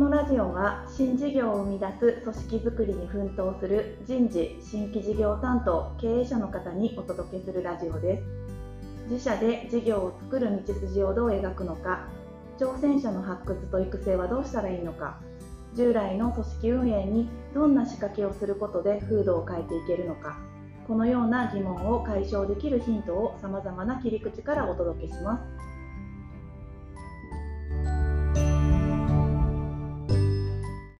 のラジオは新事業を生み出す組織づくりに奮闘する人事新規事業担当経営者の方にお届けするラジオです。自社で事業を作る道筋をどう描くのか挑戦者の発掘と育成はどうしたらいいのか従来の組織運営にどんな仕掛けをすることで風土を変えていけるのかこのような疑問を解消できるヒントをさまざまな切り口からお届けします。